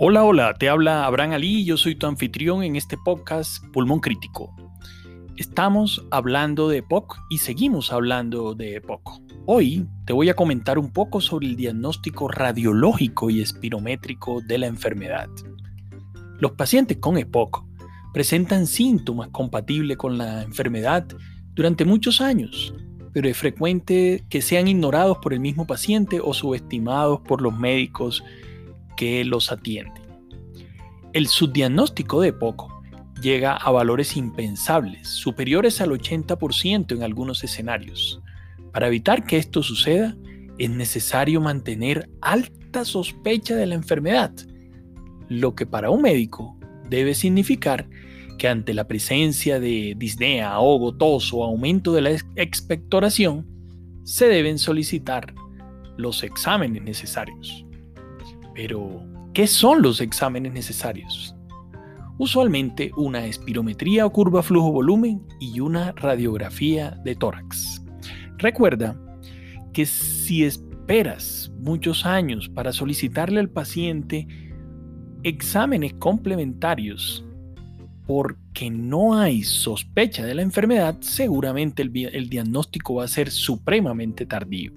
Hola, hola, te habla Abraham Ali yo soy tu anfitrión en este podcast Pulmón Crítico. Estamos hablando de EPOC y seguimos hablando de EPOC. Hoy te voy a comentar un poco sobre el diagnóstico radiológico y espirométrico de la enfermedad. Los pacientes con EPOC presentan síntomas compatibles con la enfermedad durante muchos años, pero es frecuente que sean ignorados por el mismo paciente o subestimados por los médicos que los atiende. El subdiagnóstico de EPOC llega a valores impensables, superiores al 80% en algunos escenarios. Para evitar que esto suceda, es necesario mantener alta sospecha de la enfermedad, lo que para un médico debe significar que ante la presencia de disnea, ahogo, tos o aumento de la expectoración, se deben solicitar los exámenes necesarios. Pero, ¿qué son los exámenes necesarios? Usualmente una espirometría o curva flujo-volumen y una radiografía de tórax. Recuerda que si esperas muchos años para solicitarle al paciente exámenes complementarios porque no hay sospecha de la enfermedad, seguramente el, el diagnóstico va a ser supremamente tardío.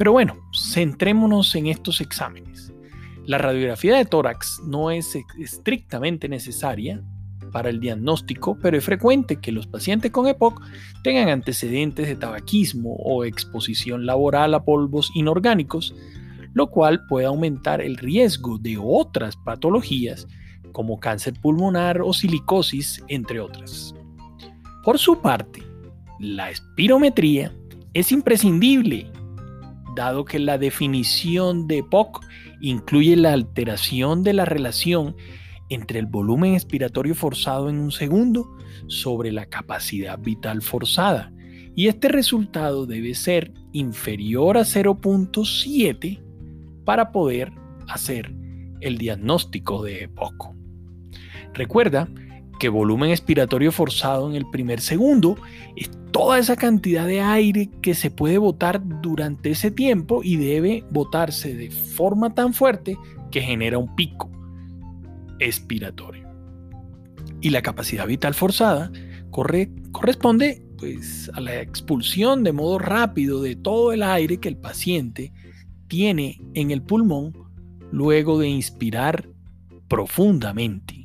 Pero bueno, centrémonos en estos exámenes. La radiografía de tórax no es estrictamente necesaria para el diagnóstico, pero es frecuente que los pacientes con EPOC tengan antecedentes de tabaquismo o exposición laboral a polvos inorgánicos, lo cual puede aumentar el riesgo de otras patologías como cáncer pulmonar o silicosis, entre otras. Por su parte, la espirometría es imprescindible dado que la definición de POC incluye la alteración de la relación entre el volumen expiratorio forzado en un segundo sobre la capacidad vital forzada, y este resultado debe ser inferior a 0.7 para poder hacer el diagnóstico de EPOC. Recuerda que volumen expiratorio forzado en el primer segundo toda esa cantidad de aire que se puede botar durante ese tiempo y debe botarse de forma tan fuerte que genera un pico expiratorio. Y la capacidad vital forzada corresponde pues, a la expulsión de modo rápido de todo el aire que el paciente tiene en el pulmón luego de inspirar profundamente.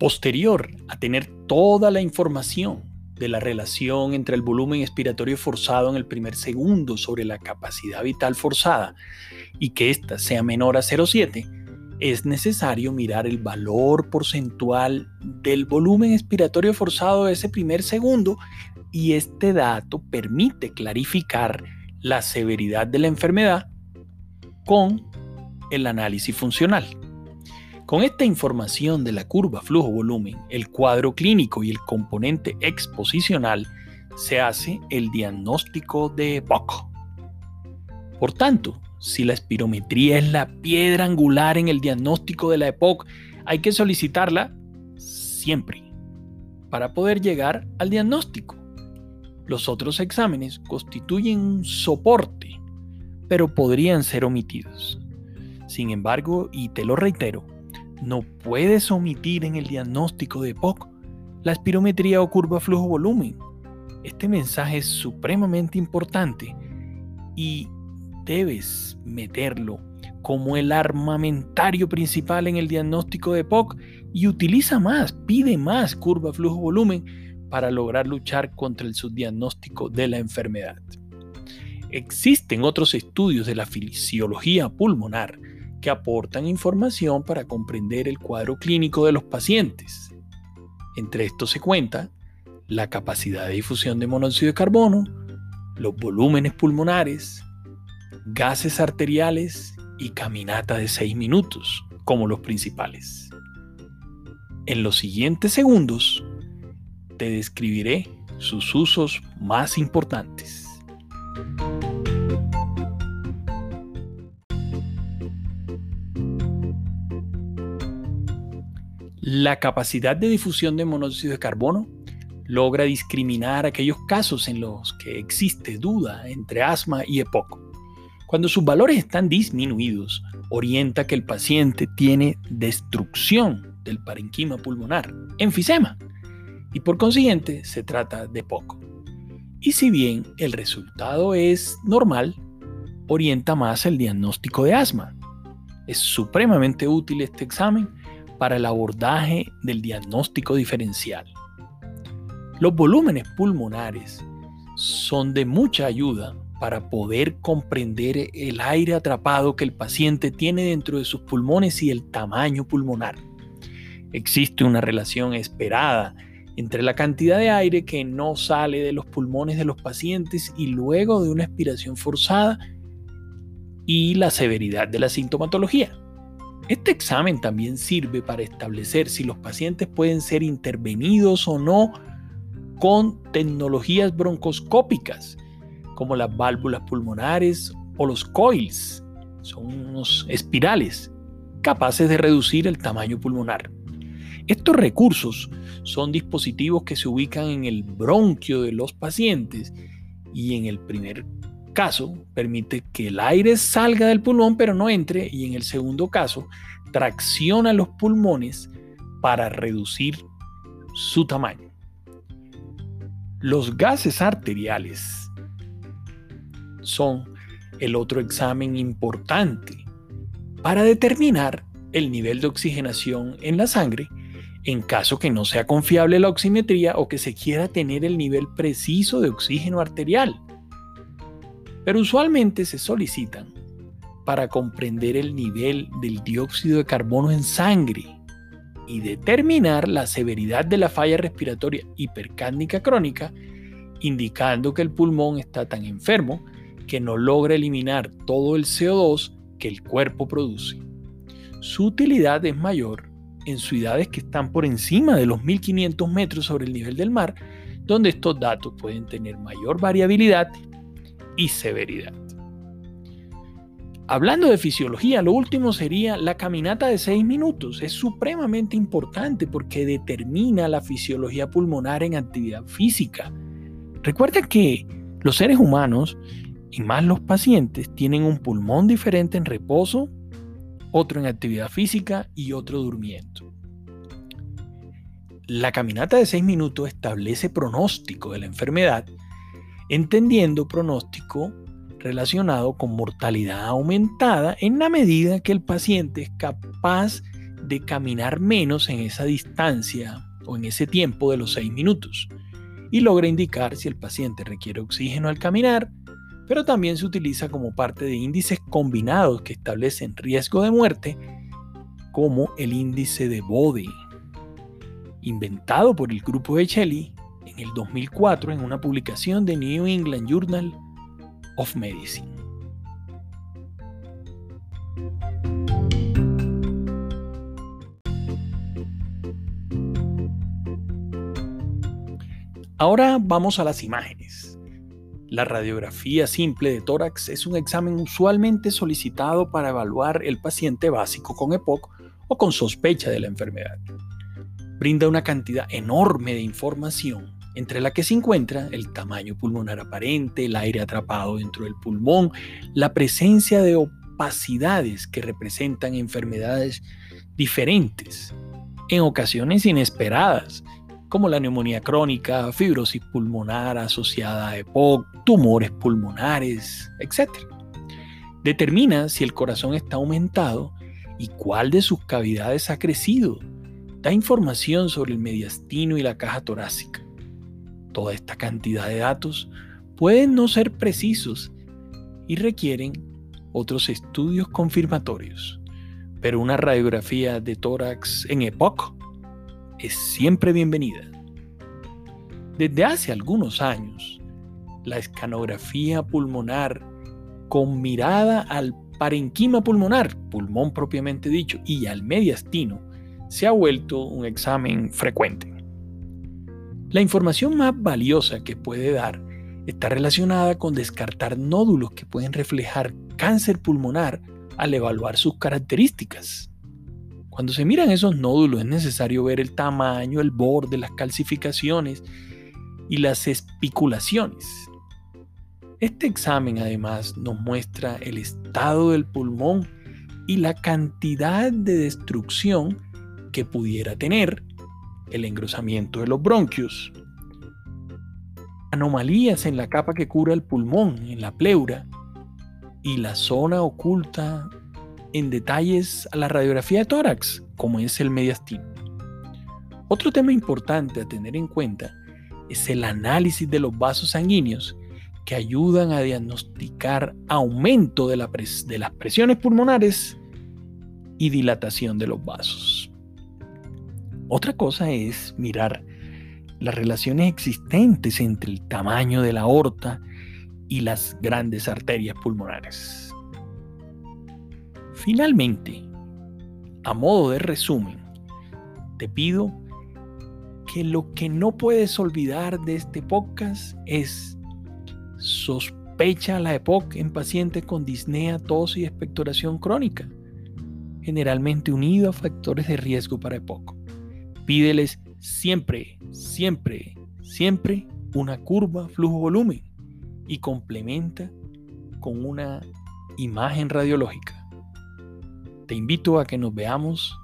Posterior a tener toda la información de la relación entre el volumen expiratorio forzado en el primer segundo sobre la capacidad vital forzada y que ésta sea menor a 0,7, es necesario mirar el valor porcentual del volumen expiratorio forzado de ese primer segundo y este dato permite clarificar la severidad de la enfermedad con el análisis funcional. Con esta información de la curva flujo-volumen, el cuadro clínico y el componente exposicional, se hace el diagnóstico de EPOC. Por tanto, si la espirometría es la piedra angular en el diagnóstico de la EPOC, hay que solicitarla siempre para poder llegar al diagnóstico. Los otros exámenes constituyen un soporte, pero podrían ser omitidos. Sin embargo, y te lo reitero, no puedes omitir en el diagnóstico de POC la espirometría o curva flujo-volumen. Este mensaje es supremamente importante y debes meterlo como el armamentario principal en el diagnóstico de POC y utiliza más, pide más curva flujo-volumen para lograr luchar contra el subdiagnóstico de la enfermedad. Existen otros estudios de la fisiología pulmonar que aportan información para comprender el cuadro clínico de los pacientes. Entre estos se cuenta la capacidad de difusión de monóxido de carbono, los volúmenes pulmonares, gases arteriales y caminata de 6 minutos como los principales. En los siguientes segundos te describiré sus usos más importantes. La capacidad de difusión de monóxido de carbono logra discriminar aquellos casos en los que existe duda entre asma y EPOC. Cuando sus valores están disminuidos, orienta que el paciente tiene destrucción del parenquima pulmonar, enfisema, y por consiguiente se trata de EPOC. Y si bien el resultado es normal, orienta más el diagnóstico de asma. Es supremamente útil este examen para el abordaje del diagnóstico diferencial. Los volúmenes pulmonares son de mucha ayuda para poder comprender el aire atrapado que el paciente tiene dentro de sus pulmones y el tamaño pulmonar. Existe una relación esperada entre la cantidad de aire que no sale de los pulmones de los pacientes y luego de una expiración forzada y la severidad de la sintomatología. Este examen también sirve para establecer si los pacientes pueden ser intervenidos o no con tecnologías broncoscópicas, como las válvulas pulmonares o los coils, son unos espirales capaces de reducir el tamaño pulmonar. Estos recursos son dispositivos que se ubican en el bronquio de los pacientes y en el primer caso permite que el aire salga del pulmón pero no entre y en el segundo caso tracciona los pulmones para reducir su tamaño. Los gases arteriales son el otro examen importante para determinar el nivel de oxigenación en la sangre en caso que no sea confiable la oximetría o que se quiera tener el nivel preciso de oxígeno arterial pero usualmente se solicitan para comprender el nivel del dióxido de carbono en sangre y determinar la severidad de la falla respiratoria hipercándnica crónica, indicando que el pulmón está tan enfermo que no logra eliminar todo el CO2 que el cuerpo produce. Su utilidad es mayor en ciudades que están por encima de los 1500 metros sobre el nivel del mar, donde estos datos pueden tener mayor variabilidad y severidad. Hablando de fisiología, lo último sería la caminata de 6 minutos. Es supremamente importante porque determina la fisiología pulmonar en actividad física. Recuerda que los seres humanos y más los pacientes tienen un pulmón diferente en reposo, otro en actividad física y otro durmiendo. La caminata de 6 minutos establece pronóstico de la enfermedad entendiendo pronóstico relacionado con mortalidad aumentada en la medida que el paciente es capaz de caminar menos en esa distancia o en ese tiempo de los 6 minutos y logra indicar si el paciente requiere oxígeno al caminar, pero también se utiliza como parte de índices combinados que establecen riesgo de muerte, como el índice de Bode, inventado por el grupo de Shelley en el 2004 en una publicación de New England Journal of Medicine. Ahora vamos a las imágenes. La radiografía simple de tórax es un examen usualmente solicitado para evaluar el paciente básico con EPOC o con sospecha de la enfermedad. Brinda una cantidad enorme de información entre la que se encuentra el tamaño pulmonar aparente, el aire atrapado dentro del pulmón, la presencia de opacidades que representan enfermedades diferentes, en ocasiones inesperadas, como la neumonía crónica, fibrosis pulmonar asociada a EPOC, tumores pulmonares, etc. Determina si el corazón está aumentado y cuál de sus cavidades ha crecido. Da información sobre el mediastino y la caja torácica. Toda esta cantidad de datos pueden no ser precisos y requieren otros estudios confirmatorios, pero una radiografía de tórax en EPOC es siempre bienvenida. Desde hace algunos años, la escanografía pulmonar con mirada al parenquima pulmonar, pulmón propiamente dicho, y al mediastino, se ha vuelto un examen frecuente. La información más valiosa que puede dar está relacionada con descartar nódulos que pueden reflejar cáncer pulmonar al evaluar sus características. Cuando se miran esos nódulos es necesario ver el tamaño, el borde, las calcificaciones y las especulaciones. Este examen además nos muestra el estado del pulmón y la cantidad de destrucción que pudiera tener el engrosamiento de los bronquios, anomalías en la capa que cura el pulmón, en la pleura, y la zona oculta en detalles a la radiografía de tórax, como es el mediastino. Otro tema importante a tener en cuenta es el análisis de los vasos sanguíneos que ayudan a diagnosticar aumento de, de las presiones pulmonares y dilatación de los vasos. Otra cosa es mirar las relaciones existentes entre el tamaño de la aorta y las grandes arterias pulmonares. Finalmente, a modo de resumen, te pido que lo que no puedes olvidar de este podcast es sospecha la EPOC en pacientes con disnea, tos y expectoración crónica, generalmente unido a factores de riesgo para EPOC. Pídeles siempre, siempre, siempre una curva flujo-volumen y complementa con una imagen radiológica. Te invito a que nos veamos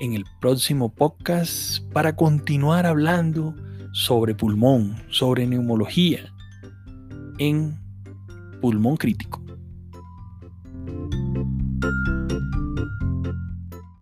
en el próximo podcast para continuar hablando sobre pulmón, sobre neumología en pulmón crítico.